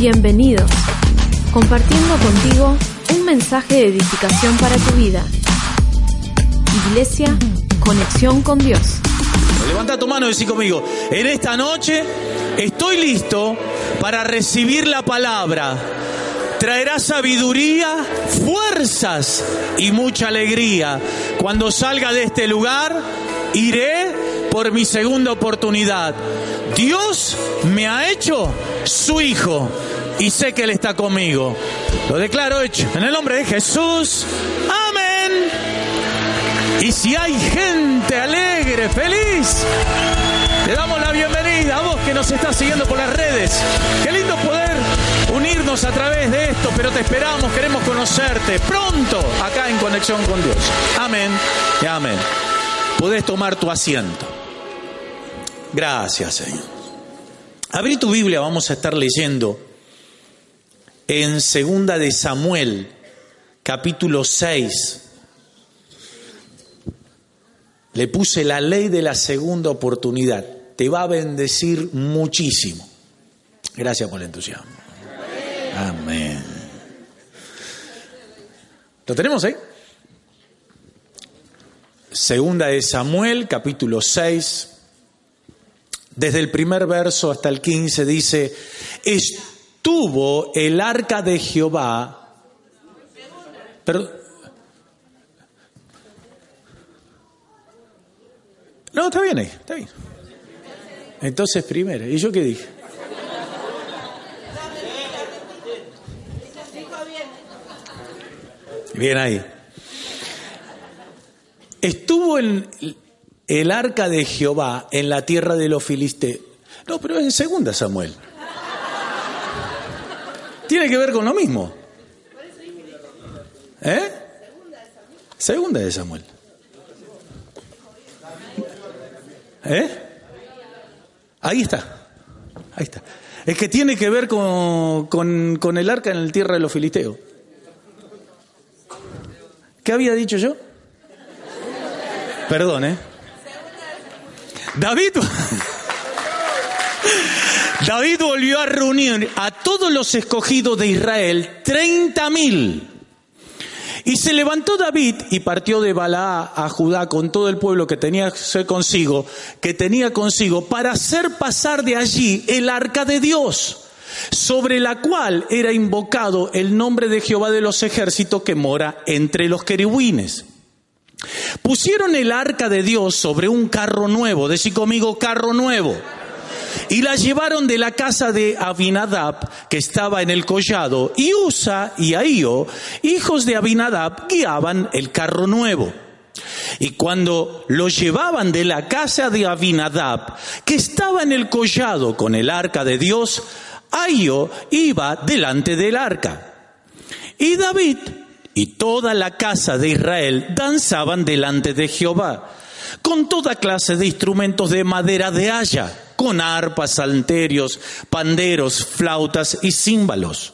Bienvenidos. Compartiendo contigo un mensaje de edificación para tu vida. Iglesia, conexión con Dios. Levanta tu mano y decí conmigo, en esta noche estoy listo para recibir la palabra. Traerá sabiduría, fuerzas y mucha alegría. Cuando salga de este lugar, iré por mi segunda oportunidad. Dios me ha hecho su hijo y sé que Él está conmigo. Lo declaro hecho. En el nombre de Jesús. Amén. Y si hay gente alegre, feliz, te damos la bienvenida a vos que nos estás siguiendo por las redes. Qué lindo poder unirnos a través de esto, pero te esperamos, queremos conocerte pronto acá en Conexión con Dios. Amén y amén. Podés tomar tu asiento. Gracias, Señor. Abrí tu Biblia, vamos a estar leyendo en Segunda de Samuel, capítulo 6. Le puse la ley de la segunda oportunidad. Te va a bendecir muchísimo. Gracias por el entusiasmo. Amén. ¿Lo tenemos ahí? Segunda de Samuel, capítulo 6. Desde el primer verso hasta el 15 dice, estuvo el arca de Jehová. Pero, no, está bien ahí, está bien. Entonces primero, ¿y yo qué dije? Bien ahí. Estuvo en el arca de Jehová en la tierra de los filisteos. No, pero es en segunda Samuel. Tiene que ver con lo mismo. ¿Eh? Segunda de Samuel. ¿Eh? Ahí está. Ahí está. Es que tiene que ver con, con, con el arca en la tierra de los filisteos. ¿Qué había dicho yo? Perdón, ¿eh? David, David volvió a reunir a todos los escogidos de Israel, treinta mil. Y se levantó David y partió de Balá a Judá con todo el pueblo que tenía consigo, que tenía consigo, para hacer pasar de allí el arca de Dios, sobre la cual era invocado el nombre de Jehová de los ejércitos que mora entre los querubines. Pusieron el arca de Dios sobre un carro nuevo, decí conmigo carro nuevo, y la llevaron de la casa de Abinadab, que estaba en el collado, y Usa y Ahío, hijos de Abinadab, guiaban el carro nuevo. Y cuando lo llevaban de la casa de Abinadab, que estaba en el collado con el arca de Dios, Ahío iba delante del arca. Y David y toda la casa de Israel danzaban delante de Jehová, con toda clase de instrumentos de madera de haya, con arpas, salterios, panderos, flautas y címbalos.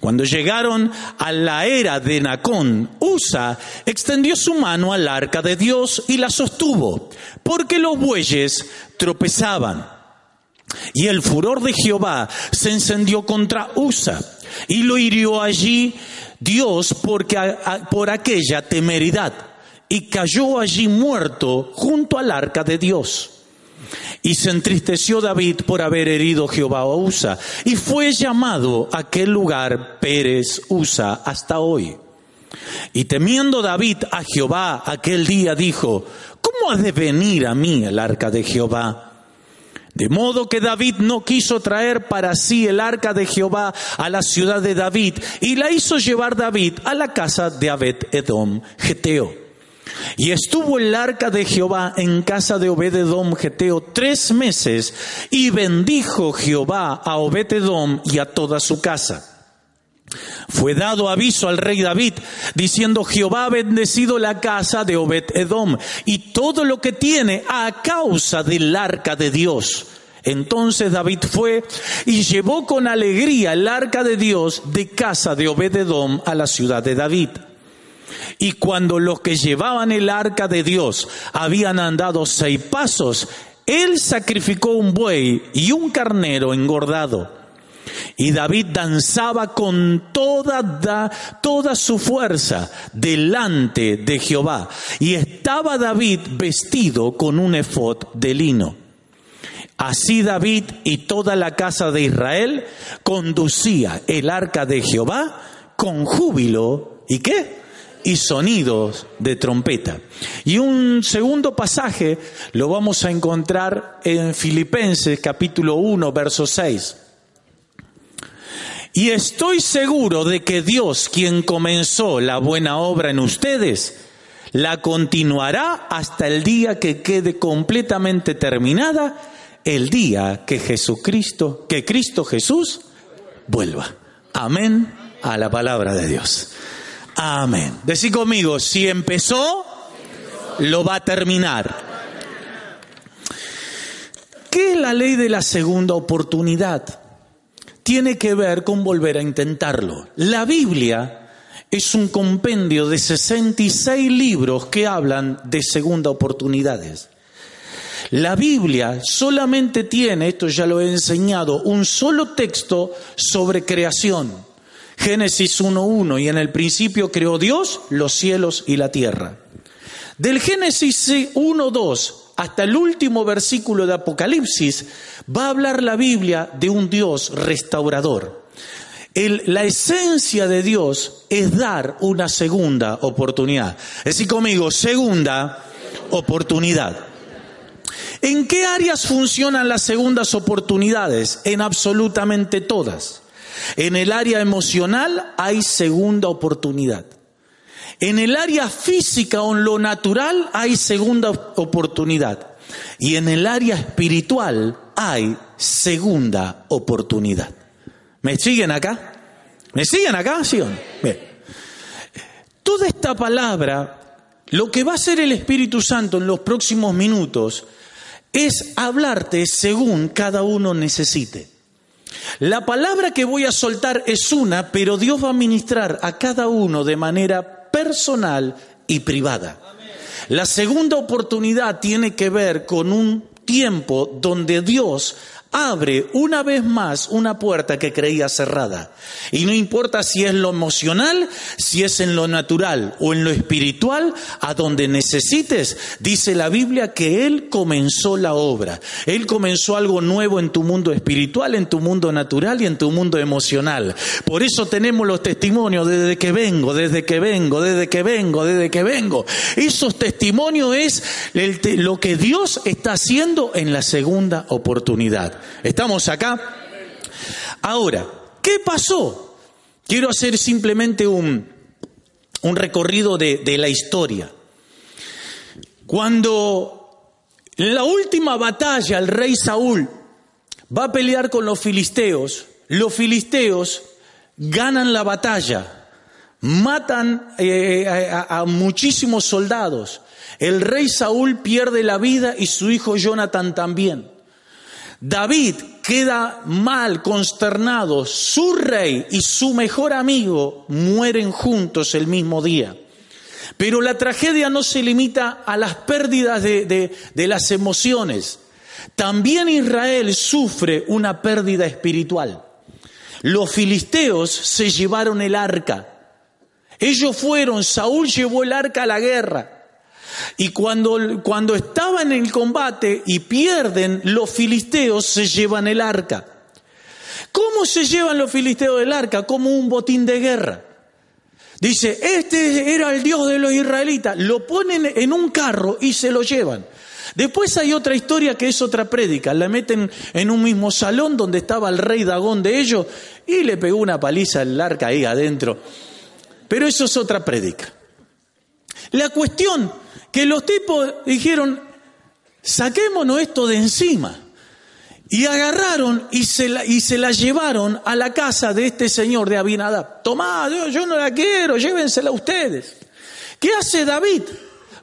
Cuando llegaron a la era de Nacón, Usa extendió su mano al arca de Dios y la sostuvo, porque los bueyes tropezaban. Y el furor de Jehová se encendió contra Usa y lo hirió allí Dios porque por aquella temeridad y cayó allí muerto junto al arca de Dios. Y se entristeció David por haber herido Jehová a Usa y fue llamado aquel lugar Pérez Usa hasta hoy. Y temiendo David a Jehová aquel día dijo, ¿cómo ha de venir a mí el arca de Jehová? De modo que David no quiso traer para sí el arca de Jehová a la ciudad de David y la hizo llevar David a la casa de Abed Edom, Geteo. Y estuvo el arca de Jehová en casa de Obed Edom, Geteo, tres meses y bendijo Jehová a Obed Edom y a toda su casa. Fue dado aviso al rey David diciendo Jehová ha bendecido la casa de Obed Edom y todo lo que tiene a causa del arca de Dios. Entonces David fue y llevó con alegría el arca de Dios de casa de Obed Edom a la ciudad de David. Y cuando los que llevaban el arca de Dios habían andado seis pasos, él sacrificó un buey y un carnero engordado Y David danzaba con toda, su fuerza delante de Jehová. Y estaba David vestido con un efod de lino. Así David y toda la casa de Israel conducía el arca de Jehová con júbilo y qué? Y sonidos de trompeta. Y un segundo pasaje lo vamos a encontrar en Filipenses capítulo 1, verso 6. Y estoy seguro de que Dios, quien comenzó la buena obra en ustedes, la continuará hasta el día que quede completamente terminada, el día que Jesucristo, que Cristo Jesús vuelva. Amén a la palabra de Dios. Amén. Decí conmigo, si empezó, lo va a terminar. ¿Qué es la ley de la segunda oportunidad? tiene que ver con volver a intentarlo. La Biblia es un compendio de 66 libros que hablan de segunda oportunidades. La Biblia solamente tiene, esto ya lo he enseñado, un solo texto sobre creación. Génesis 1.1 y en el principio creó Dios los cielos y la tierra. Del Génesis 1.2 hasta el último versículo de Apocalipsis, va a hablar la Biblia de un Dios restaurador. la esencia de Dios es dar una segunda oportunidad. Decir, conmigo, segunda oportunidad. ¿En qué áreas funcionan las segundas oportunidades? En absolutamente todas. En el área emocional hay segunda oportunidad. En el área física o en lo natural hay segunda oportunidad. Y en el área espiritual hay segunda oportunidad. ¿Me siguen acá? ¿Me siguen acá? ¿Sí Bien. Toda esta palabra, lo que va a hacer el Espíritu Santo en los próximos minutos es hablarte según cada uno necesite. La palabra que voy a soltar es una, pero Dios va a ministrar a cada uno de manera personal y privada. La segunda oportunidad tiene que ver con un tiempo donde Dios abre una vez más una puerta que creía cerrada. Y no importa si es lo emocional, si es en lo natural o en lo espiritual, a donde necesites, dice la Biblia que Él comenzó la obra. Él comenzó algo nuevo en tu mundo espiritual, en tu mundo natural y en tu mundo emocional. Por eso tenemos los testimonios desde que vengo, desde que vengo, desde que vengo, desde que vengo. Esos testimonios es lo que Dios está haciendo en la segunda oportunidad. ¿Estamos acá? Ahora, ¿qué pasó? Quiero hacer simplemente un, un recorrido de, de la historia. Cuando en la última batalla el rey Saúl va a pelear con los filisteos, los filisteos ganan la batalla, matan eh, a, a, muchísimos soldados. El rey Saúl pierde la vida y su hijo Jonathan también. David queda mal, consternado, su rey y su mejor amigo mueren juntos el mismo día. Pero la tragedia no se limita a las pérdidas de, de, las emociones. También Israel sufre una pérdida espiritual. Los filisteos se llevaron el arca. Ellos fueron, Saúl llevó el arca a la guerra. Y cuando, cuando estaban en el combate y pierden, los filisteos se llevan el arca. ¿Cómo se llevan los filisteos del arca? Como un botín de guerra. Dice, este era el Dios de los israelitas. Lo ponen en un carro y se lo llevan. Después hay otra historia que es otra prédica. La meten en un mismo salón donde estaba el rey Dagón de ellos y le pegó una paliza al arca ahí adentro. Pero eso es otra prédica. La cuestión que los tipos dijeron, saquémonos esto de encima. Y agarraron y se, la, y se la llevaron a la casa de este señor de Abinadab. Tomá, yo, yo no la quiero, llévensela ustedes. ¿Qué hace David?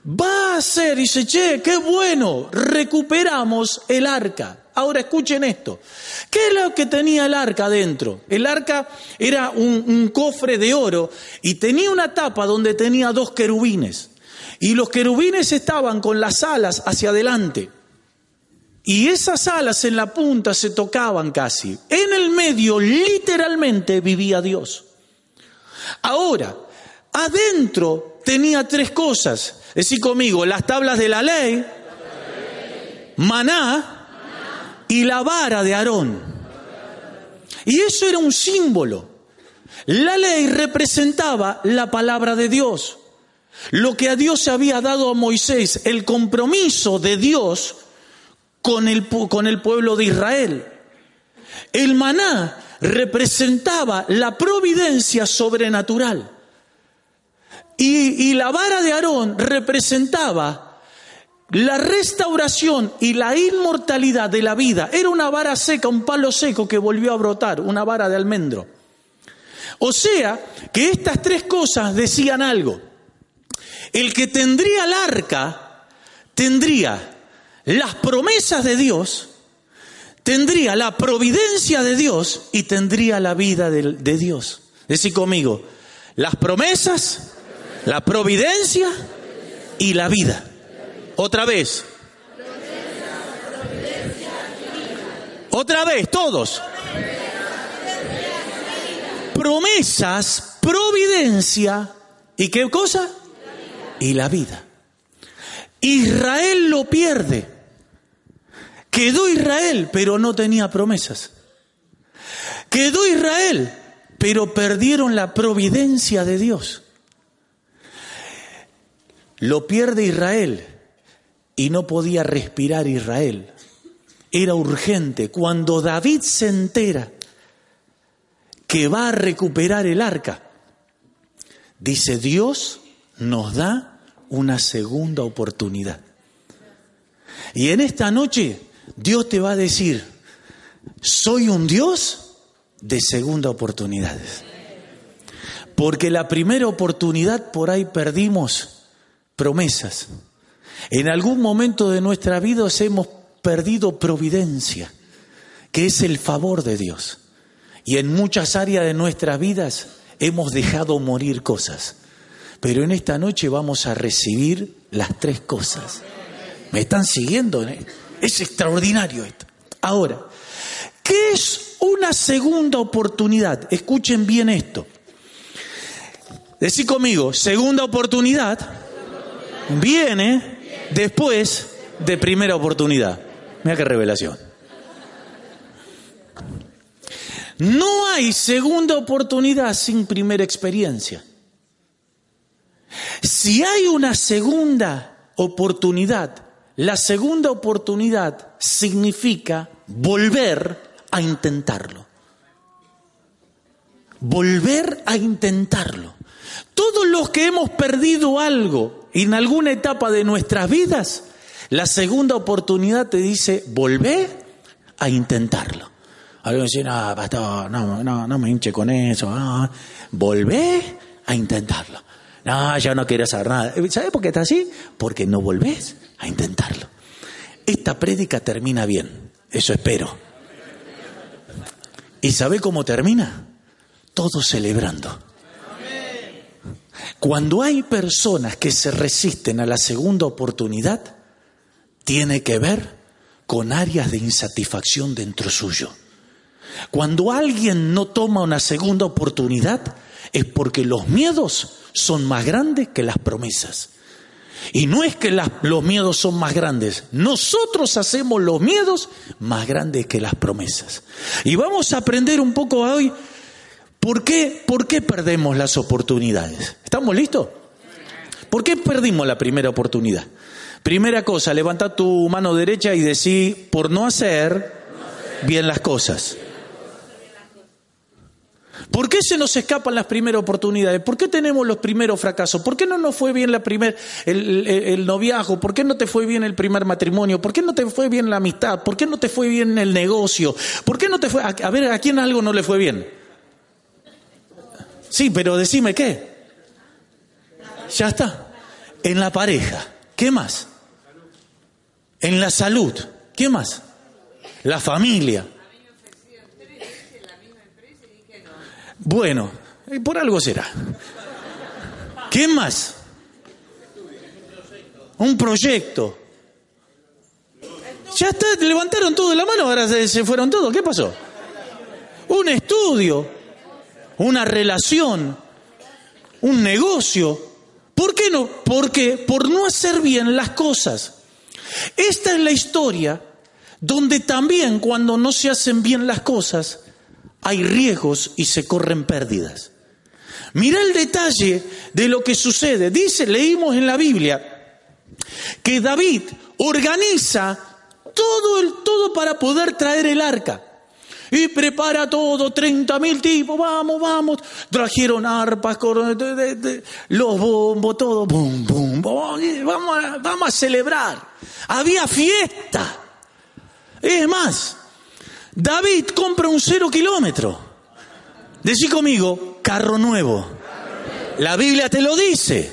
Va a hacer, y dice, che, qué bueno, recuperamos el arca. Ahora escuchen esto. ¿Qué es lo que tenía el arca dentro? El arca era un, un, cofre de oro y tenía una tapa donde tenía dos querubines. Y los querubines estaban con las alas hacia adelante. y esas alas en la punta se tocaban casi. En el medio literalmente vivía Dios. Ahora, adentro tenía tres cosas. Decí conmigo, las tablas de la ley, maná y la vara de Aarón. Y eso era un símbolo. La ley representaba la palabra de Dios. Lo que a Dios se había dado a Moisés, el compromiso de Dios con el, con el pueblo de Israel. El maná representaba la providencia sobrenatural. Y, y, la vara de Aarón representaba la restauración y la inmortalidad de la vida. Era una vara seca, un palo seco que volvió a brotar, una vara de almendro. O sea, que estas tres cosas decían algo. El que tendría el arca tendría las promesas de Dios, tendría la providencia de Dios y tendría la vida de, Dios. Decir conmigo, las promesas, la providencia y la vida. Otra vez. Otra vez, todos. Promesas, providencia y qué cosa? Y la vida. Israel lo pierde. Quedó Israel, pero no tenía promesas. Quedó Israel, pero perdieron la providencia de Dios. Lo pierde Israel y no podía respirar Israel. Era urgente. Cuando David se entera que va a recuperar el arca, dice Dios nos da una segunda oportunidad. Y en esta noche Dios te va a decir, soy un Dios de segunda oportunidades. Porque la primera oportunidad por ahí perdimos promesas. En algún momento de nuestra vida hemos perdido providencia, que es el favor de Dios. Y en muchas áreas de nuestras vidas hemos dejado morir cosas. Pero en esta noche vamos a recibir las tres cosas. ¿Me están siguiendo? Es extraordinario esto. Ahora, ¿qué es una segunda oportunidad? Escuchen bien esto. Decí conmigo, segunda oportunidad viene después de primera oportunidad. Mira qué revelación. No hay segunda oportunidad sin primera experiencia. Si hay una segunda oportunidad, la segunda oportunidad significa volver a intentarlo. Volver a intentarlo. Todos los que hemos perdido algo en alguna etapa de nuestras vidas, la segunda oportunidad te dice, volver a intentarlo. Algunos dicen, no, pastor, no, no, no me hinche con eso. No. Volvé a intentarlo. No, yo no quiero saber nada. ¿Sabes por qué está así? Porque no volvés a intentarlo. Esta prédica termina bien, eso espero. ¿Y sabe cómo termina? Todos celebrando. Cuando hay personas que se resisten a la segunda oportunidad, tiene que ver con áreas de insatisfacción dentro suyo. Cuando alguien no toma una segunda oportunidad, es porque los miedos son más grandes que las promesas. Y no es que los miedos son más grandes, nosotros hacemos los miedos más grandes que las promesas. Y vamos a aprender un poco hoy por qué, por qué perdemos las oportunidades. ¿Estamos listos? ¿Por qué perdimos la primera oportunidad? Primera cosa, levanta tu mano derecha y decí, por no hacer bien las cosas. ¿Por qué se nos escapan las primeras oportunidades? ¿Por qué tenemos los primeros fracasos? ¿Por qué no nos fue bien la primer, el, el, noviazgo? ¿Por qué no te fue bien el primer matrimonio? ¿Por qué no te fue bien la amistad? ¿Por qué no te fue bien el negocio? ¿Por qué no te fue... A, ver, ¿a quién algo no le fue bien? Sí, pero decime qué. Ya está. En la pareja. ¿Qué más? En la salud. ¿Qué más? La familia. Bueno, por algo será. ¿Qué más? Un proyecto. Ya está, levantaron todo la mano, ahora se, se fueron todos. ¿Qué pasó? Un estudio, una relación, un negocio. ¿Por qué no? Porque por no hacer bien las cosas. Esta es la historia donde también cuando no se hacen bien las cosas hay riesgos y se corren pérdidas. Mira el detalle de lo que sucede. Dice, leímos en la Biblia, que David organiza todo el todo para poder traer el arca. Y prepara todo, 30 mil tipos, vamos, vamos. Trajeron arpas, los bombos, todo, bum, bum, vamos, vamos a celebrar. Había fiesta. Es más, David compra un cero kilómetro. Decí conmigo, carro nuevo. La Biblia te lo dice.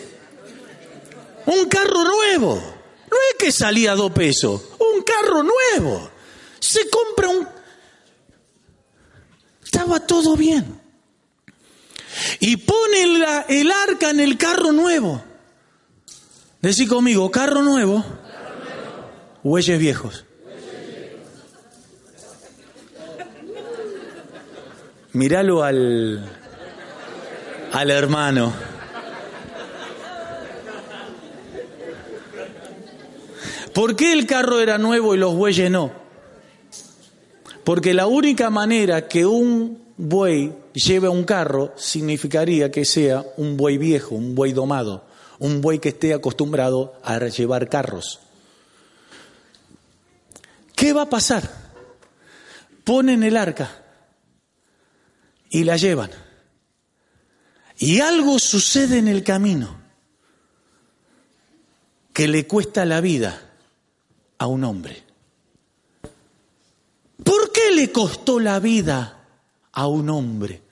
Un carro nuevo. No es que salía a dos pesos. Un carro nuevo. Se compra un... Estaba todo bien. Y pone el arca en el carro nuevo. Decí conmigo, carro nuevo. Huelles viejos. Míralo al, al hermano. ¿Por qué el carro era nuevo y los bueyes no? Porque la única manera que un buey lleve un carro significaría que sea un buey viejo, un buey domado, un buey que esté acostumbrado a llevar carros. ¿Qué va a pasar? Ponen el arca y la llevan. Y algo sucede en el camino que le cuesta la vida a un hombre. ¿Por qué le costó la vida a un hombre?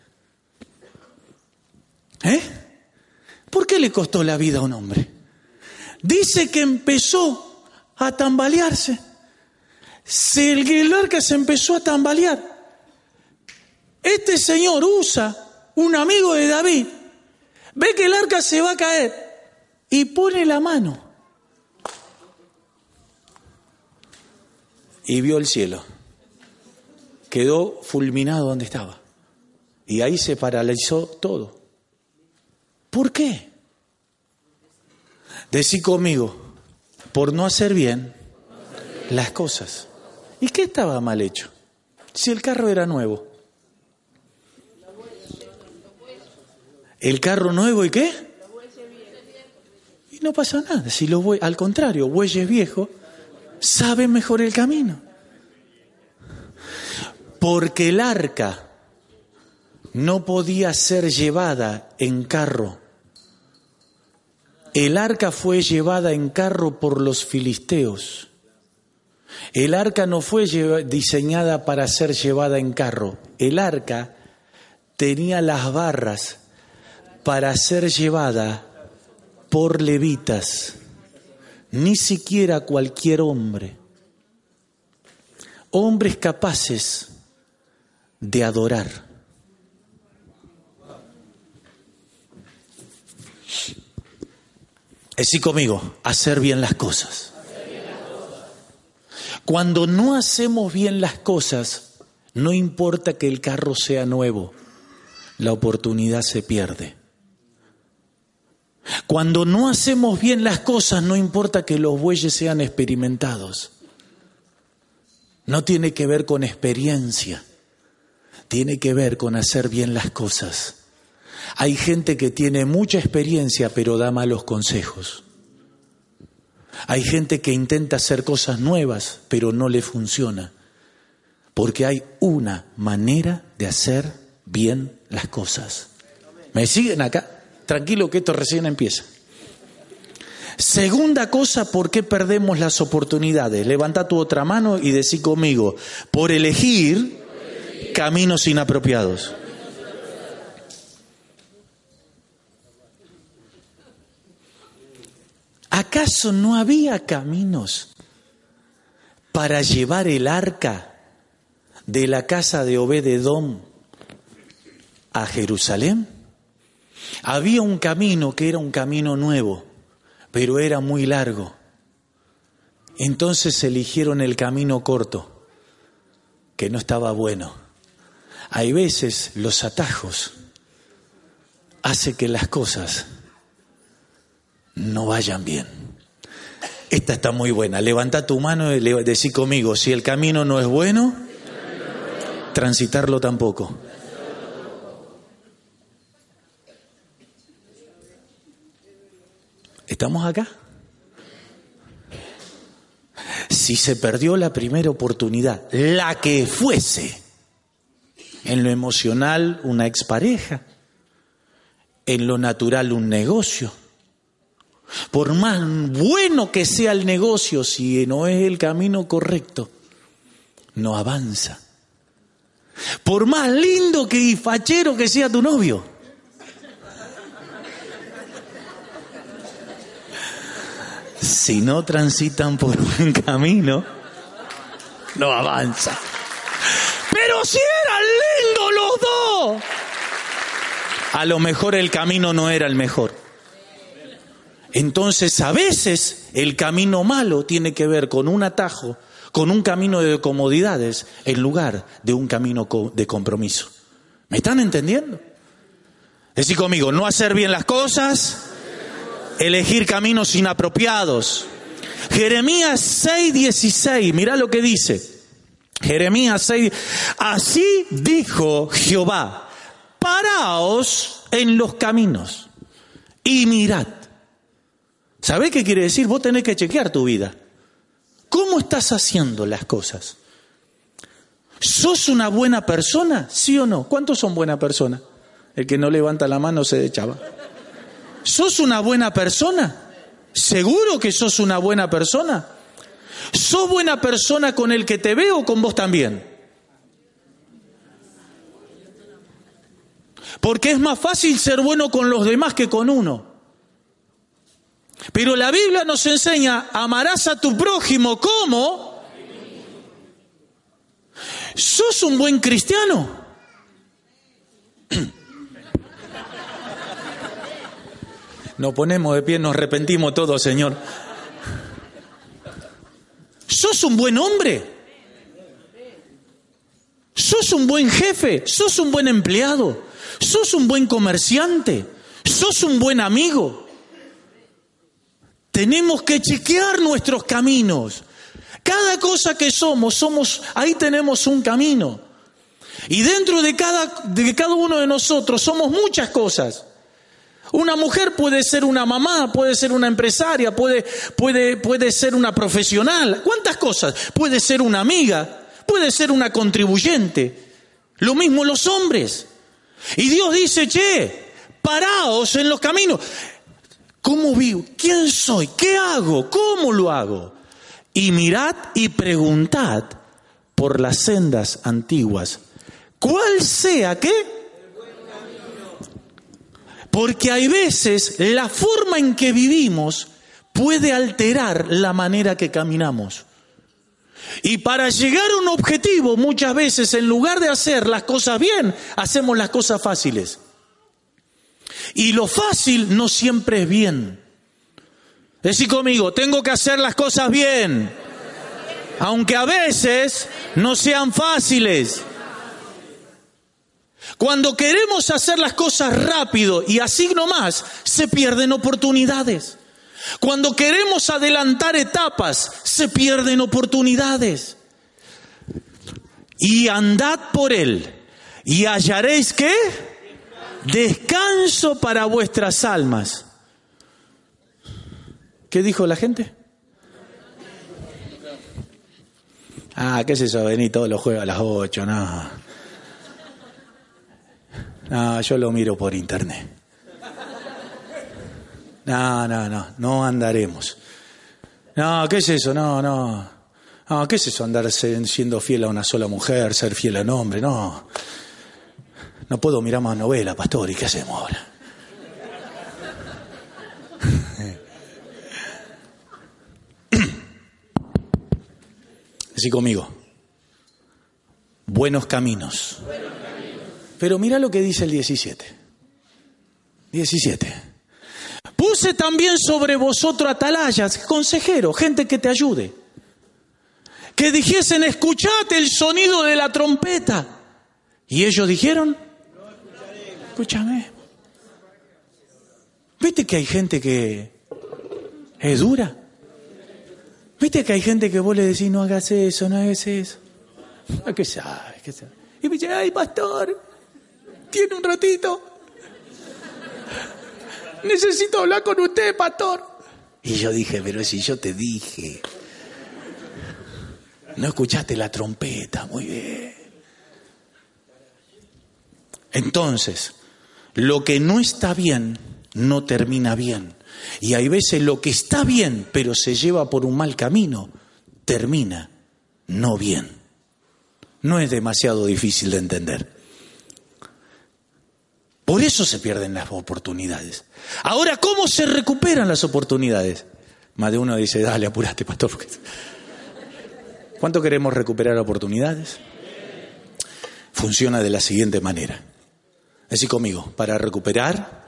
¿Eh? ¿Por qué le costó la vida a un hombre? Dice que empezó a tambalearse. El arca se empezó a tambalear. Este señor usa un amigo de David, ve que el arca se va a caer y pone la mano. Y vio el cielo. Quedó fulminado donde estaba. Y ahí se paralizó todo. ¿Por qué? Decí conmigo, por no hacer bien las cosas. ¿Y qué estaba mal hecho? Si el carro era nuevo. El carro nuevo y qué? Y no pasa nada. Si los al contrario, bueyes viejos saben mejor el camino. Porque el arca no podía ser llevada en carro. El arca fue llevada en carro por los filisteos. El arca no fue diseñada para ser llevada en carro. El arca tenía las barras para ser llevada por levitas, ni siquiera cualquier hombre, hombres capaces de adorar. Así conmigo, hacer bien las cosas. Cuando no hacemos bien las cosas, no importa que el carro sea nuevo, la oportunidad se pierde. Cuando no hacemos bien las cosas, no importa que los bueyes sean experimentados. No tiene que ver con experiencia, tiene que ver con hacer bien las cosas. Hay gente que tiene mucha experiencia pero da malos consejos. Hay gente que intenta hacer cosas nuevas pero no le funciona. Porque hay una manera de hacer bien las cosas. ¿Me siguen acá? Tranquilo que esto recién empieza. Segunda cosa, ¿por qué perdemos las oportunidades? Levanta tu otra mano y decí conmigo, por elegir caminos inapropiados. ¿Acaso no había caminos para llevar el arca de la casa de Obededón a Jerusalén? Había un camino que era un camino nuevo, pero era muy largo. Entonces eligieron el camino corto, que no estaba bueno. Hay veces los atajos hacen que las cosas no vayan bien. Esta está muy buena. Levanta tu mano y decí conmigo, si el camino no es bueno, transitarlo tampoco. ¿Estamos acá? Si se perdió la primera oportunidad, la que fuese, en lo emocional una expareja, en lo natural un negocio, por más bueno que sea el negocio, si no es el camino correcto, no avanza. Por más lindo que y fachero que sea tu novio, si no transitan por buen camino, no avanza. Pero si eran lindos los dos, a lo mejor el camino no era el mejor. Entonces a veces el camino malo tiene que ver con un atajo, con un camino de comodidades, en lugar de un camino de compromiso. ¿Me están entendiendo? Decir conmigo, no hacer bien las cosas, elegir caminos inapropiados. Jeremías 6:16, mira lo que dice. Jeremías 6, así dijo Jehová, paraos en los caminos y mirad ¿Sabés qué quiere decir? Vos tenés que chequear tu vida. ¿Cómo estás haciendo las cosas? ¿Sos una buena persona? ¿Sí o no? ¿Cuántos son buena persona? El que no levanta la mano se echaba. ¿Sos una buena persona? ¿Seguro que sos una buena persona? ¿Sos buena persona con el que te veo o con vos también? Porque es más fácil ser bueno con los demás que con uno. Pero la Biblia nos enseña, amarás a tu prójimo como... ¿Sos un buen cristiano? Nos ponemos de pie, nos arrepentimos todos, Señor. ¿Sos un buen hombre? ¿Sos un buen jefe? ¿Sos un buen empleado? ¿Sos un buen comerciante? ¿Sos un buen amigo? Tenemos que chequear nuestros caminos. Cada cosa que somos, somos, ahí tenemos un camino. Y dentro de cada, de cada uno de nosotros somos muchas cosas. Una mujer puede ser una mamá, puede ser una empresaria, puede, puede, puede ser una profesional. ¿Cuántas cosas? Puede ser una amiga, puede ser una contribuyente. Lo mismo los hombres. Y Dios dice, che, paraos en los caminos. ¿Cómo vivo? ¿Quién soy? ¿Qué hago? ¿Cómo lo hago? Y mirad y preguntad por las sendas antiguas. ¿Cuál sea qué? Porque hay veces la forma en que vivimos puede alterar la manera que caminamos. Y para llegar a un objetivo, muchas veces en lugar de hacer las cosas bien, hacemos las cosas fáciles. Y lo fácil no siempre es bien. Decir conmigo, tengo que hacer las cosas bien, aunque a veces no sean fáciles. Cuando queremos hacer las cosas rápido y así nomás, se pierden oportunidades. Cuando queremos adelantar etapas, se pierden oportunidades. Y andad por él y hallaréis que descanso para vuestras almas. ¿Qué dijo la gente? Ah, ¿qué es eso? Vení todos los jueves a las 8, no. No, yo lo miro por internet. No, no, no, no andaremos. No, ¿qué es eso? No, no. No, ¿qué es eso? Andar siendo fiel a una sola mujer, ser fiel a un hombre, no. No puedo mirar más novela, pastor, ¿y qué hacemos ahora? Así conmigo. Buenos caminos. Pero mira lo que dice el 17. 17. Puse también sobre vosotros atalayas, consejeros, gente que te ayude. que dijesen, escuchate el sonido de la trompeta. Y ellos dijeron, escúchame. ¿Viste que hay gente que es dura? ¿Viste que hay gente que vos le decís, no hagas eso, no hagas eso? ¿Qué sabe? ¿Qué sabe? Y me dice, ay, pastor, tiene un ratito. Necesito hablar con usted, pastor. Y yo dije, pero si yo te dije, no escuchaste la trompeta, muy bien. Entonces, lo que no está bien no termina bien. Y hay veces lo que está bien, pero se lleva por un mal camino, termina no bien. No es demasiado difícil de entender. Por eso se pierden las oportunidades. Ahora, ¿cómo se recuperan las oportunidades? Más de uno dice, dale, apúrate, pastor. ¿Cuánto queremos recuperar oportunidades? Funciona de la siguiente manera. Así conmigo, para recuperar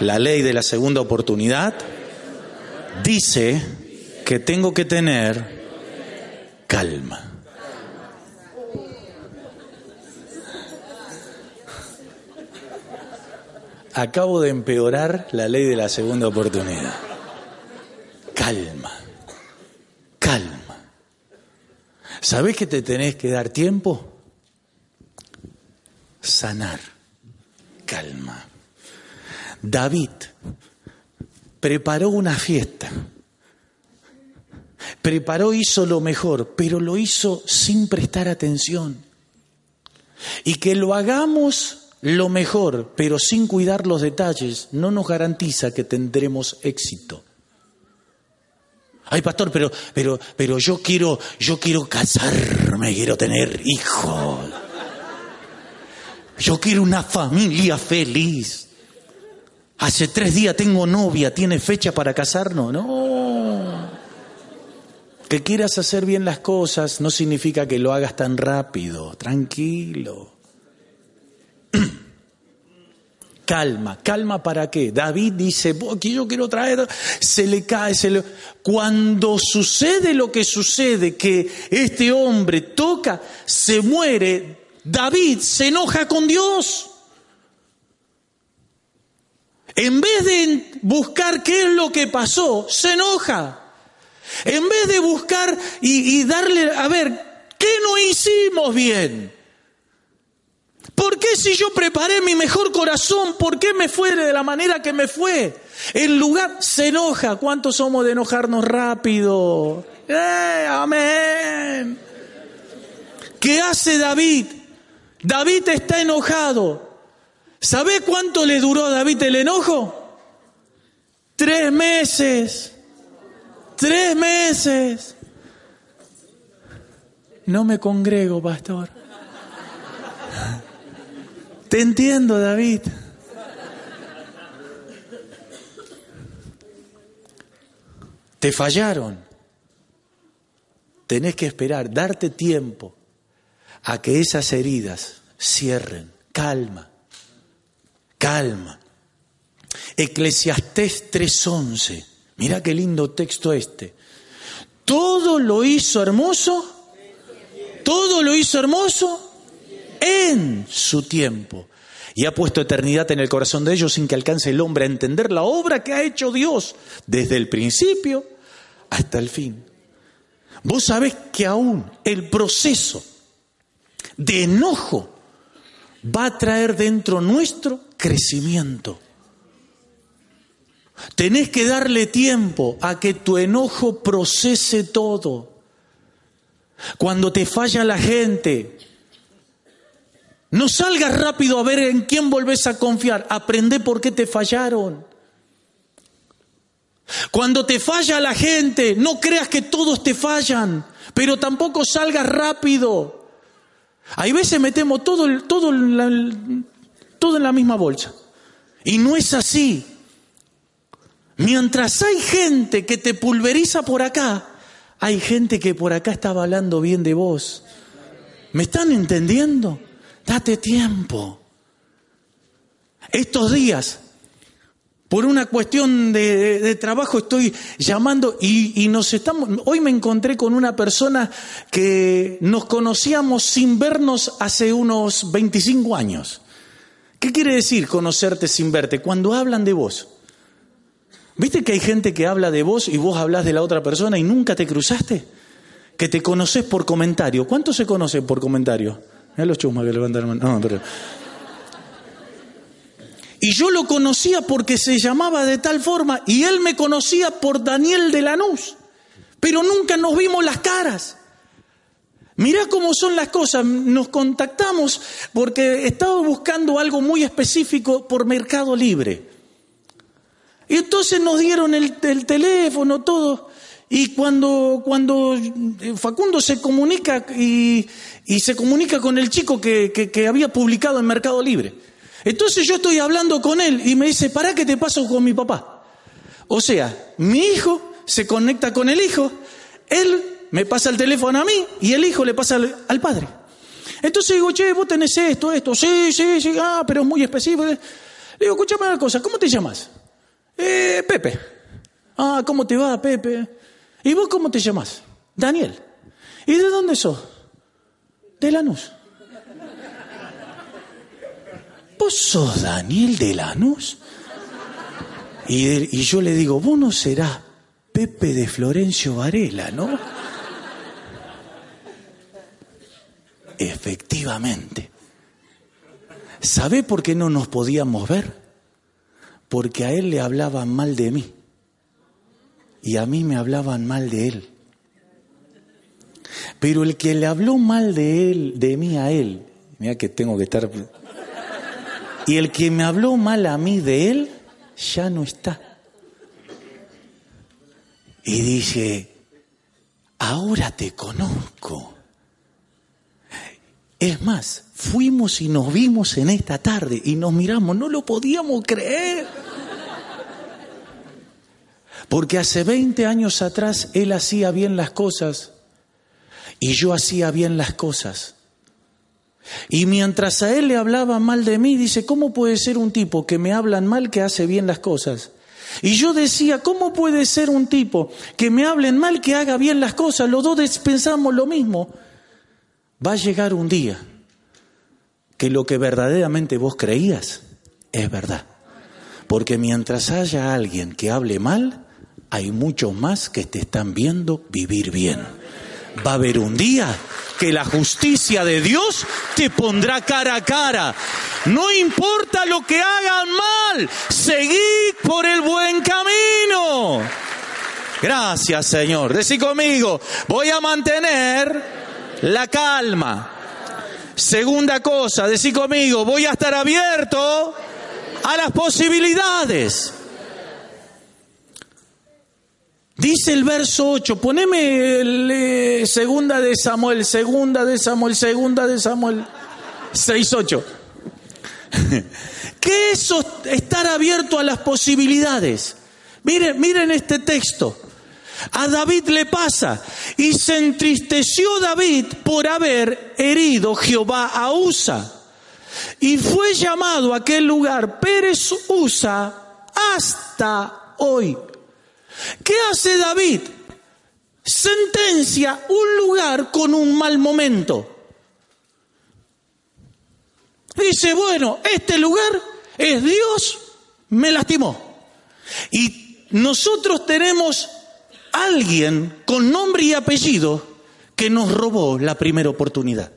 la ley de la segunda oportunidad, dice que tengo que tener calma. Acabo de empeorar la ley de la segunda oportunidad. Calma, calma. ¿Sabés que te tenés que dar tiempo? Sanar, calma. David preparó una fiesta, preparó, hizo lo mejor, pero lo hizo sin prestar atención. Y que lo hagamos lo mejor, pero sin cuidar los detalles, no nos garantiza que tendremos éxito. Ay, pastor, pero, pero, pero yo quiero, yo quiero casarme, quiero tener hijos. Yo quiero una familia feliz. Hace tres días tengo novia, ¿tiene fecha para casarnos? No. Que quieras hacer bien las cosas no significa que lo hagas tan rápido, tranquilo. calma. ¿Calma para qué? David dice, aquí yo quiero traer, se le cae, se le... Cuando sucede lo que sucede, que este hombre toca, se muere, David se enoja con Dios. En vez de buscar qué es lo que pasó, se enoja. En vez de buscar y, y darle, a ver, ¿qué no hicimos bien? ¿Por qué si yo preparé mi mejor corazón, por qué me fue de la manera que me fue? En lugar, se enoja. ¿Cuántos somos de enojarnos rápido? ¡Eh, amén! ¿Qué hace David? David está enojado. ¿Sabe cuánto le duró a David el enojo? Tres meses. Tres meses. No me congrego, pastor. Te entiendo, David. Te fallaron. Tenés que esperar, darte tiempo a que esas heridas cierren. Calma, calma. Eclesiastés 3:11. Mira qué lindo texto este. Todo lo hizo hermoso. Todo lo hizo hermoso en su tiempo. Y ha puesto eternidad en el corazón de ellos sin que alcance el hombre a entender la obra que ha hecho Dios desde el principio hasta el fin. Vos sabés que aún el proceso de enojo va a traer dentro nuestro crecimiento. Tenés que darle tiempo a que tu enojo procese todo. Cuando te falla la gente, no salgas rápido a ver en quién volvés a confiar. Aprende por qué te fallaron. Cuando te falla la gente, no creas que todos te fallan, pero tampoco salgas rápido. Hay veces metemos todo, todo, todo en la misma bolsa. Y no es así. Mientras hay gente que te pulveriza por acá, hay gente que por acá estaba hablando bien de vos. ¿Me están entendiendo? Date tiempo. Estos días por una cuestión de, trabajo estoy llamando y, nos estamos. Hoy me encontré con una persona que nos conocíamos sin vernos hace unos 25 años. ¿Qué quiere decir conocerte sin verte? Cuando hablan de vos. ¿Viste que hay gente que habla de vos y vos hablas de la otra persona y nunca te cruzaste? Que te conoces por comentario. ¿Cuántos se conocen por comentario? Mira los chusmas que levantan la mano. No. Y yo lo conocía porque se llamaba de tal forma y él me conocía por Daniel de Lanús. Pero nunca nos vimos las caras. Mirá cómo son las cosas. Nos contactamos porque estaba buscando algo muy específico por Mercado Libre. Y entonces nos dieron el, teléfono, todo. Y cuando, cuando Facundo se comunica y, se comunica con el chico que había publicado en Mercado Libre. Entonces yo estoy hablando con él y me dice, ¿para qué te paso con mi papá? O sea, mi hijo se conecta con el hijo, él me pasa el teléfono a mí y el hijo le pasa al, padre. Entonces digo, che, vos tenés esto, esto, sí, sí, sí, ah, pero es muy específico. Le digo, escúchame una cosa, ¿cómo te llamas? Eh, Pepe. Ah, ¿cómo te va, Pepe? ¿Y vos cómo te llamas? Daniel. ¿Y de dónde sos? De Lanús. ¿Vos sos Daniel de Lanús? Y, y yo le digo, vos no serás Pepe de Florencio Varela, ¿no? Efectivamente. ¿Sabe por qué no nos podíamos ver? Porque a él le hablaban mal de mí y a mí me hablaban mal de él. Pero el que le habló mal de él, de mí a él, mira que tengo que estar y el que me habló mal a mí de él, ya no está. Y dice, ahora te conozco. Es más, fuimos y nos vimos en esta tarde y nos miramos, no lo podíamos creer. Porque hace 20 años atrás él hacía bien las cosas y yo hacía bien las cosas. Y mientras a él le hablaba mal de mí, dice, ¿cómo puede ser un tipo que me hablan mal que hace bien las cosas? Y yo decía, ¿cómo puede ser un tipo que me hablen mal que haga bien las cosas? Los dos pensamos lo mismo. Va a llegar un día que lo que verdaderamente vos creías es verdad. Porque mientras haya alguien que hable mal, hay muchos más que te están viendo vivir bien. Va a haber un día que la justicia de Dios te pondrá cara a cara. No importa lo que hagan mal, seguid por el buen camino. Gracias Señor. Decí conmigo, voy a mantener la calma. Segunda cosa, decí conmigo, voy a estar abierto a las posibilidades. Dice el verso 8, poneme el, eh, segunda de Samuel, segunda de Samuel, segunda de Samuel, 6.8. ¿Qué es estar abierto a las posibilidades? Miren, miren este texto. A David le pasa, y se entristeció David por haber herido Jehová a Usa. Y fue llamado a aquel lugar Pérez Usa hasta hoy. ¿Qué hace David? Sentencia un lugar con un mal momento. Dice, bueno, este lugar es Dios, me lastimó. Y nosotros tenemos alguien con nombre y apellido que nos robó la primera oportunidad.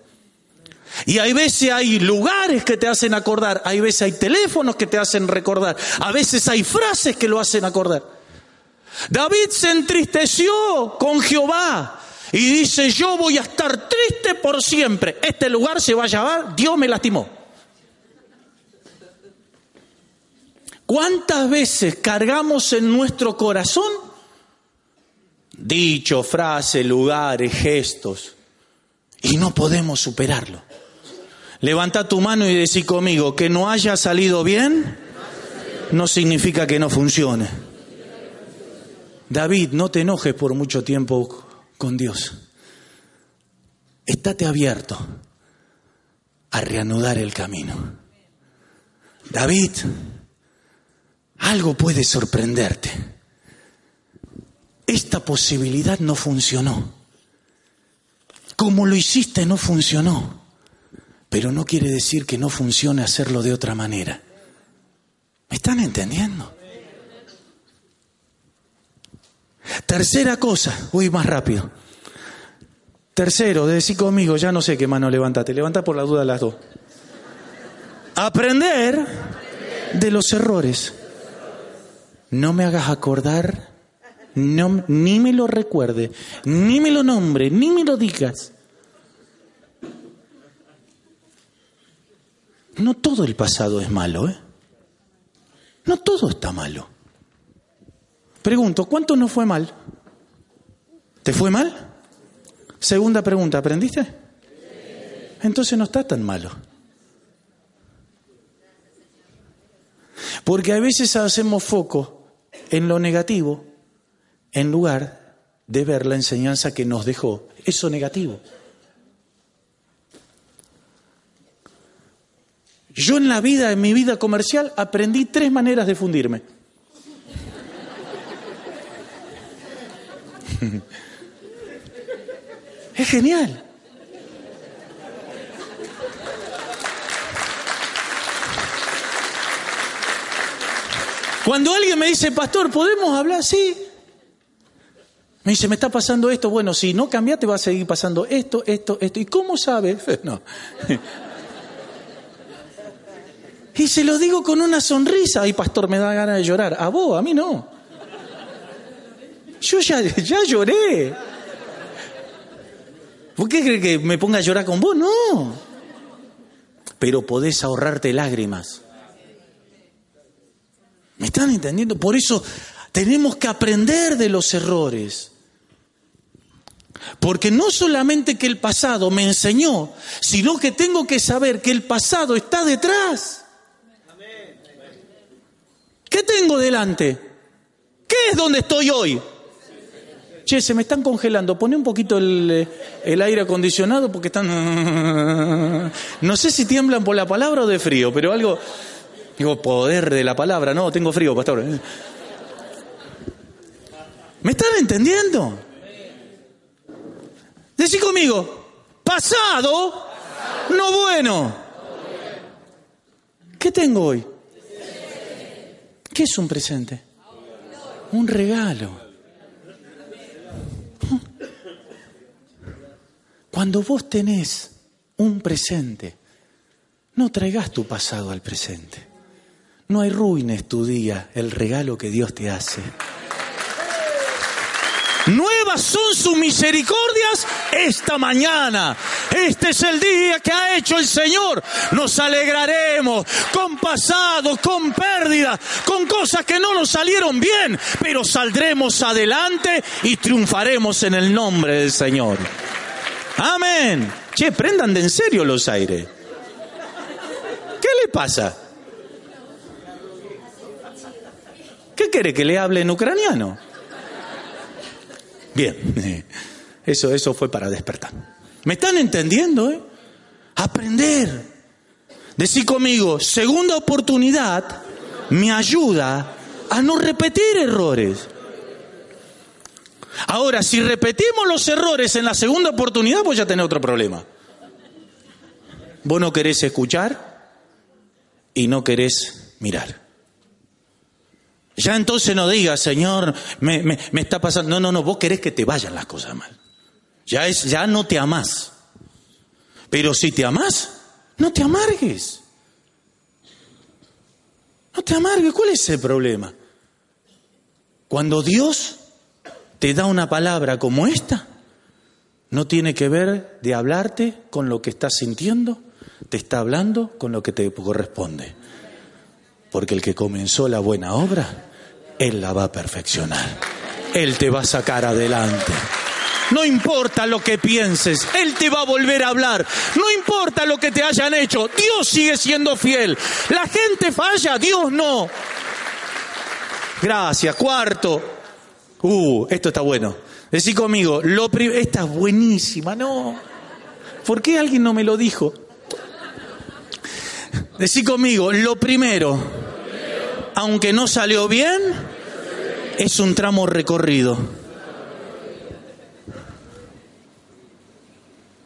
Y hay veces hay lugares que te hacen acordar, hay veces hay teléfonos que te hacen recordar, a veces hay frases que lo hacen acordar. David se entristeció con Jehová y dice, yo voy a estar triste por siempre. Este lugar se va a llamar, Dios me lastimó. ¿Cuántas veces cargamos en nuestro corazón dichos, frases, lugares, gestos y no podemos superarlo? Levanta tu mano y decí conmigo, que no haya salido bien no significa que no funcione. David, no te enojes por mucho tiempo con Dios. Estate abierto a reanudar el camino. David, algo puede sorprenderte. Esta posibilidad no funcionó. Como lo hiciste no funcionó. Pero no quiere decir que no funcione hacerlo de otra manera. ¿Me están entendiendo? Tercera cosa, uy, más rápido. Tercero, decir conmigo, ya no sé qué mano levantate, levanta por la duda las dos. Aprender de los errores. No me hagas acordar, no, ni me lo recuerde, ni me lo nombre, ni me lo digas. No todo el pasado es malo, ¿eh? No todo está malo. Pregunto, ¿cuánto no fue mal? ¿Te fue mal? Segunda pregunta, ¿aprendiste? Entonces no está tan malo. Porque a veces hacemos foco en lo negativo en lugar de ver la enseñanza que nos dejó eso negativo. Yo en la vida, en mi vida comercial, aprendí tres maneras de fundirme. Es genial. Cuando alguien me dice, pastor, ¿podemos hablar? Sí. Me dice, me está pasando esto. Bueno, si no cambiaste, va a seguir pasando esto, esto, esto. ¿Y cómo sabes? No. Y se lo digo con una sonrisa. Ay, pastor, me da ganas de llorar. A vos, a mí no. Yo ya, ya lloré. ¿Por qué cree que me ponga a llorar con vos? No. Pero podés ahorrarte lágrimas. ¿Me están entendiendo? Por eso tenemos que aprender de los errores. Porque no solamente que el pasado me enseñó, sino que tengo que saber que el pasado está detrás. ¿Qué tengo delante? ¿Qué es donde estoy hoy? Che, se me están congelando, pone un poquito el, aire acondicionado porque están... No sé si tiemblan por la palabra o de frío, pero algo... Digo, poder de la palabra, no, tengo frío, pastor. ¿Me están entendiendo? Decí conmigo, pasado, no bueno. ¿Qué tengo hoy? ¿Qué es un presente? Un regalo. Cuando vos tenés un presente, no traigas tu pasado al presente. No arruines tu día, el regalo que Dios te hace. Nuevas son sus misericordias esta mañana. Este es el día que ha hecho el Señor. Nos alegraremos con pasado, con pérdida, con cosas que no nos salieron bien, pero saldremos adelante y triunfaremos en el nombre del Señor. Amén. Che, prendan de en serio los aires. ¿Qué le pasa? ¿Qué quiere que le hable en ucraniano? Bien, eso, eso fue para despertar. ¿Me están entendiendo? Eh? Aprender. Decir conmigo, segunda oportunidad me ayuda a no repetir errores. Ahora, si repetimos los errores en la segunda oportunidad, pues ya tenés otro problema. Vos no querés escuchar y no querés mirar. Ya entonces no digas, Señor, me, me, me, está pasando. No, no, no, vos querés que te vayan las cosas mal. Ya, es, ya no te amás. Pero si te amás, no te amargues. No te amargues. ¿Cuál es el problema? Cuando Dios te da una palabra como esta, no tiene que ver de hablarte con lo que estás sintiendo, te está hablando con lo que te corresponde. Porque el que comenzó la buena obra, Él la va a perfeccionar. Él te va a sacar adelante. No importa lo que pienses, Él te va a volver a hablar. No importa lo que te hayan hecho, Dios sigue siendo fiel. La gente falla, Dios no. Gracias. Cuarto. Uh, esto está bueno. Decí conmigo, lo esta es buenísima, no. ¿Por qué alguien no me lo dijo? Decí conmigo, lo primero aunque no salió bien, es un tramo recorrido.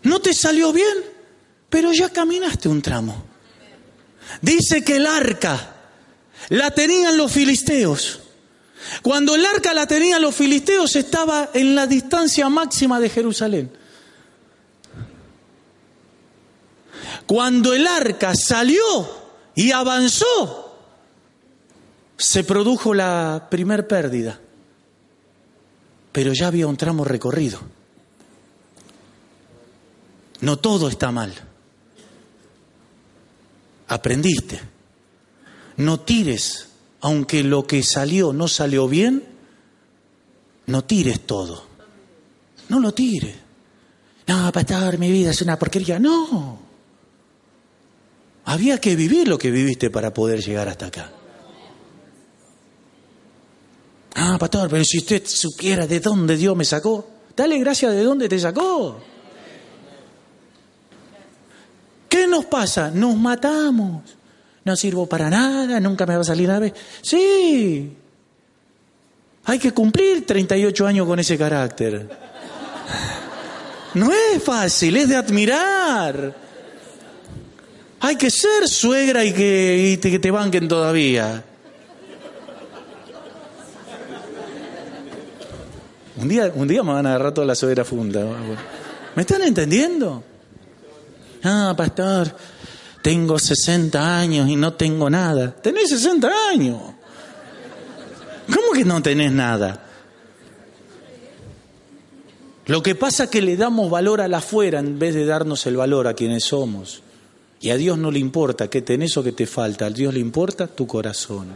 No te salió bien, pero ya caminaste un tramo. Dice que el arca la tenían los filisteos. Cuando el arca la tenían los filisteos estaba en la distancia máxima de Jerusalén. Cuando el arca salió y avanzó, se produjo la primer pérdida. Pero ya había un tramo recorrido. No todo está mal. Aprendiste. No tires, aunque lo que salió no salió bien, no tires todo. No lo tires. No, pastor, mi vida es una porquería. No. Había que vivir lo que viviste para poder llegar hasta acá. Ah, pastor, pero si usted supiera de dónde Dios me sacó, dale gracias de dónde te sacó. ¿Qué nos pasa? Nos matamos. No sirvo para nada, nunca me va a salir nada. Sí. Hay que cumplir 38 años con ese carácter. No es fácil, es de admirar. Hay que ser suegra y que, te, que te banquen todavía. Un día, un día me van a agarrar toda la suegra funda. ¿Me están entendiendo? Ah, pastor, tengo 60 años y no tengo nada. Tenés 60 años. ¿Cómo que no tenés nada? Lo que pasa es que le damos valor a la afuera en vez de darnos el valor a quienes somos. Y a Dios no le importa qué tenés o qué te falta, a Dios le importa tu corazón.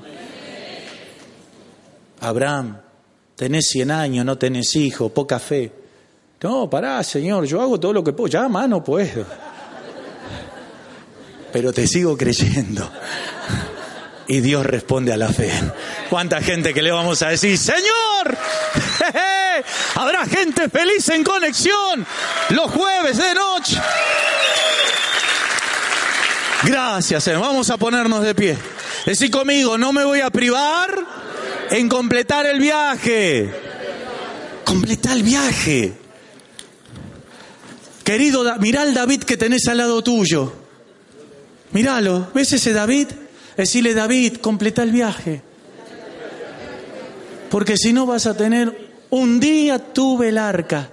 Abraham, tenés 100 años, no tenés hijo, poca fe. No, pará, Señor, yo hago todo lo que puedo. Ya, mano, puedo pero te sigo creyendo. Y Dios responde a la fe. ¿Cuánta gente que le vamos a decir, Señor? Habrá gente feliz en conexión los jueves de noche. Gracias, vamos a ponernos de pie. Decí conmigo, no me voy a privar en completar el viaje. Completar el viaje. Querido, mirá al David que tenés al lado tuyo. Míralo, ¿ves ese David? Decirle, David, completa el viaje. Porque si no vas a tener, un día tuve el arca.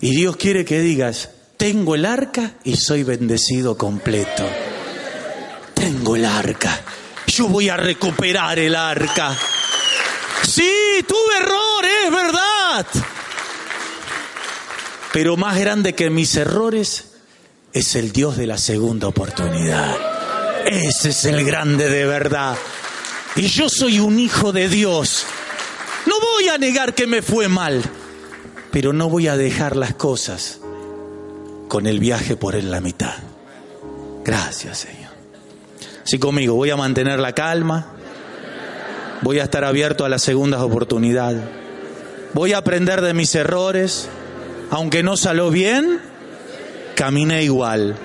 Y Dios quiere que digas, tengo el arca y soy bendecido completo. Tengo el arca. Yo voy a recuperar el arca. Sí, tuve errores, es verdad. Pero más grande que mis errores es el Dios de la segunda oportunidad. Ese es el grande de verdad. Y yo soy un hijo de Dios. No voy a negar que me fue mal, pero no voy a dejar las cosas con el viaje por en la mitad. Gracias, Señor. Sí, conmigo, voy a mantener la calma. Voy a estar abierto a las segundas oportunidades. Voy a aprender de mis errores. Aunque no salió bien, caminé igual.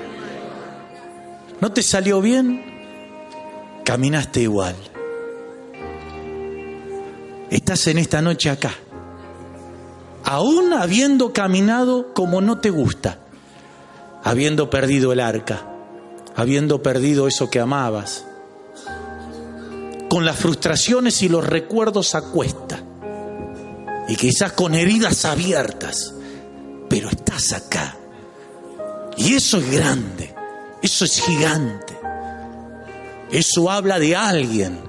¿No te salió bien? Caminaste igual. Estás en esta noche acá, aún habiendo caminado como no te gusta, habiendo perdido el arca, habiendo perdido eso que amabas, con las frustraciones y los recuerdos a cuesta, y quizás con heridas abiertas, pero estás acá y eso es grande, eso es gigante. Eso habla de alguien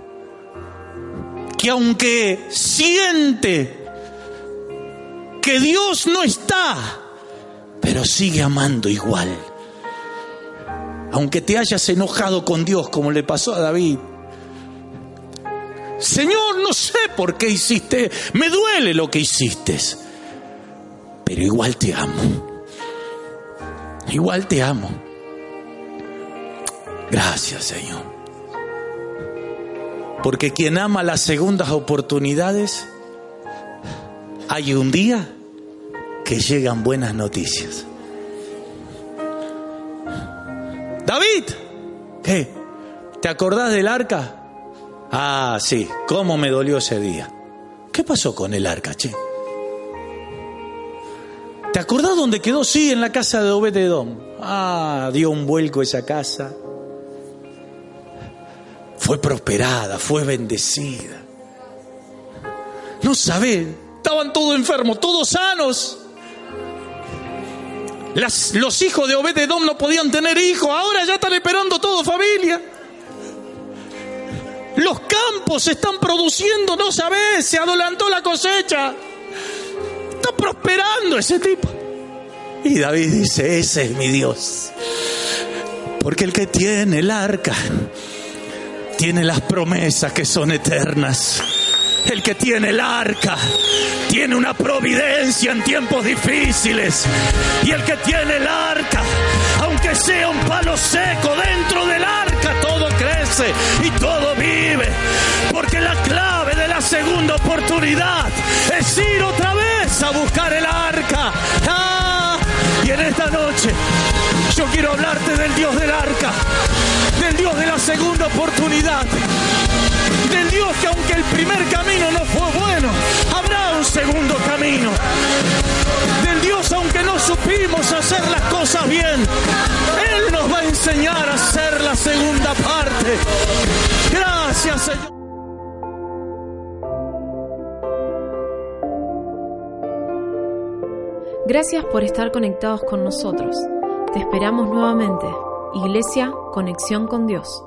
que aunque siente que Dios no está, pero sigue amando igual. Aunque te hayas enojado con Dios como le pasó a David. Señor, no sé por qué hiciste, me duele lo que hiciste, pero igual te amo igual te amo. Gracias, Señor. Porque quien ama las segundas oportunidades, hay un día que llegan buenas noticias. David, ¿qué? ¿Te acordás del arca? Ah, sí, cómo me dolió ese día. ¿Qué pasó con el arca, che? ¿Te acordás dónde quedó? Sí, en la casa de Obededón. Ah, dio un vuelco esa casa. Fue prosperada, fue bendecida. No sabés, estaban todos enfermos, todos sanos. Los hijos de Obededón no podían tener hijos, ahora ya están esperando todo familia. Los campos se están produciendo, no sabés, se adelantó la cosecha. Prosperando ese tipo. Y David dice, ese es mi Dios. Porque el que tiene el arca tiene las promesas que son eternas. El que tiene el arca tiene una providencia en tiempos difíciles. Y el que tiene el arca, aunque sea un palo seco dentro del arca, todo crece y todo vive. Porque la clave de la segunda oportunidad es ir otra vez a buscar el arca. ¡Ah! Y en esta noche yo quiero hablarte del Dios del arca, del Dios de la segunda oportunidad, del Dios que aunque el primer camino no fue bueno, habrá un segundo camino. Del Dios aunque no supimos hacer las cosas bien, Él nos va a enseñar a hacer la segunda parte. Gracias Señor. Gracias por estar conectados con nosotros. Te esperamos nuevamente. Iglesia, conexión con Dios.